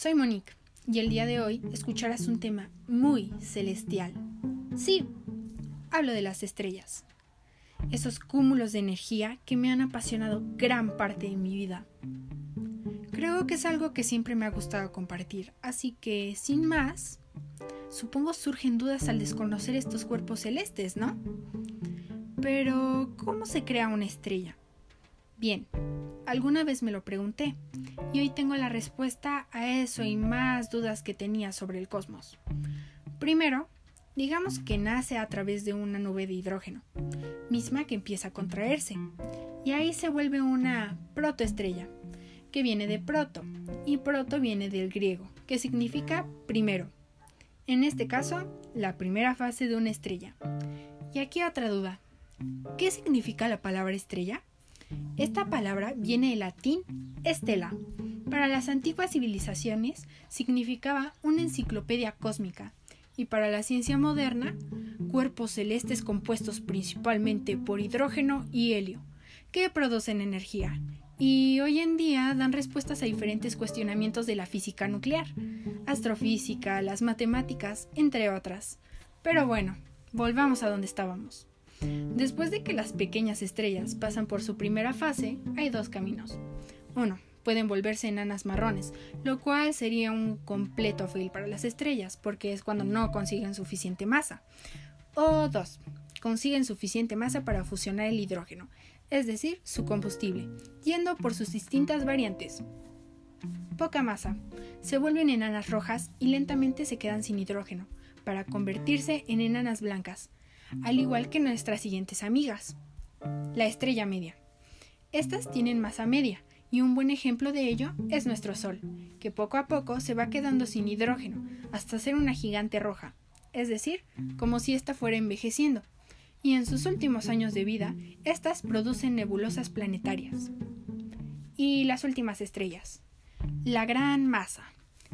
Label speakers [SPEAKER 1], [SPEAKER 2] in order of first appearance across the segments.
[SPEAKER 1] soy Monique y el día de hoy escucharás un tema muy celestial. Sí, hablo de las estrellas. Esos cúmulos de energía que me han apasionado gran parte de mi vida. Creo que es algo que siempre me ha gustado compartir, así que, sin más, supongo surgen dudas al desconocer estos cuerpos celestes, ¿no? Pero, ¿cómo se crea una estrella? Bien, alguna vez me lo pregunté y hoy tengo la respuesta a eso y más dudas que tenía sobre el cosmos. Primero, digamos que nace a través de una nube de hidrógeno, misma que empieza a contraerse, y ahí se vuelve una protoestrella, que viene de proto, y proto viene del griego, que significa primero. En este caso, la primera fase de una estrella. Y aquí otra duda. ¿Qué significa la palabra estrella? Esta palabra viene del latín estela. Para las antiguas civilizaciones significaba una enciclopedia cósmica y para la ciencia moderna, cuerpos celestes compuestos principalmente por hidrógeno y helio, que producen energía y hoy en día dan respuestas a diferentes cuestionamientos de la física nuclear, astrofísica, las matemáticas, entre otras. Pero bueno, volvamos a donde estábamos. Después de que las pequeñas estrellas pasan por su primera fase, hay dos caminos. Uno, pueden volverse enanas marrones, lo cual sería un completo fail para las estrellas, porque es cuando no consiguen suficiente masa. O dos, consiguen suficiente masa para fusionar el hidrógeno, es decir, su combustible, yendo por sus distintas variantes. Poca masa. Se vuelven enanas rojas y lentamente se quedan sin hidrógeno, para convertirse en enanas blancas, al igual que nuestras siguientes amigas. La estrella media. Estas tienen masa media, y un buen ejemplo de ello es nuestro Sol, que poco a poco se va quedando sin hidrógeno, hasta ser una gigante roja, es decir, como si ésta fuera envejeciendo, y en sus últimos años de vida, estas producen nebulosas planetarias. Y las últimas estrellas. La gran masa,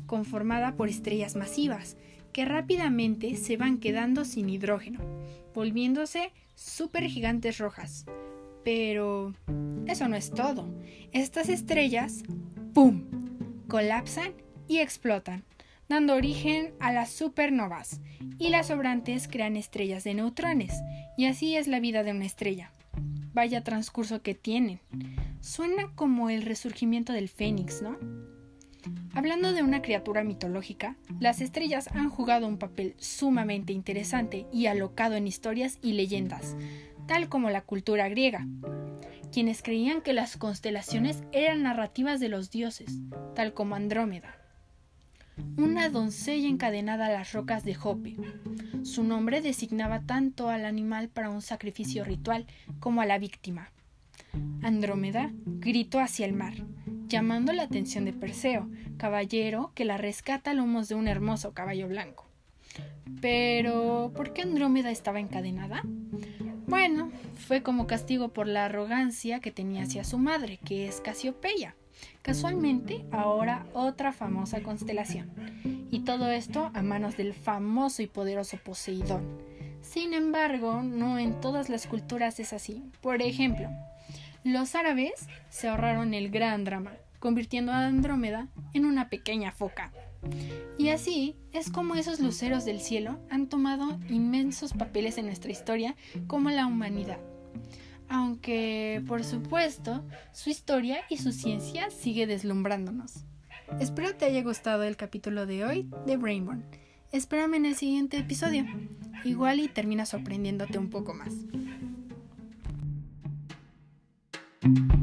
[SPEAKER 1] conformada por estrellas masivas, que rápidamente se van quedando sin hidrógeno, volviéndose gigantes rojas. Pero eso no es todo. Estas estrellas, ¡pum!, colapsan y explotan, dando origen a las supernovas, y las sobrantes crean estrellas de neutrones, y así es la vida de una estrella. Vaya transcurso que tienen. Suena como el resurgimiento del fénix, ¿no? Hablando de una criatura mitológica, las estrellas han jugado un papel sumamente interesante y alocado en historias y leyendas, tal como la cultura griega, quienes creían que las constelaciones eran narrativas de los dioses, tal como Andrómeda, una doncella encadenada a las rocas de Jope. Su nombre designaba tanto al animal para un sacrificio ritual como a la víctima. Andrómeda gritó hacia el mar, llamando la atención de Perseo, caballero que la rescata a lomos de un hermoso caballo blanco. Pero, ¿por qué Andrómeda estaba encadenada? Bueno, fue como castigo por la arrogancia que tenía hacia su madre, que es Casiopeia. Casualmente, ahora otra famosa constelación. Y todo esto a manos del famoso y poderoso Poseidón. Sin embargo, no en todas las culturas es así. Por ejemplo, los árabes se ahorraron el gran drama, convirtiendo a Andrómeda en una pequeña foca. Y así es como esos luceros del cielo han tomado inmensos papeles en nuestra historia como la humanidad. Aunque, por supuesto, su historia y su ciencia sigue deslumbrándonos. Espero te haya gustado el capítulo de hoy de Brainborn. Espérame en el siguiente episodio. Igual y termina sorprendiéndote un poco más. thank you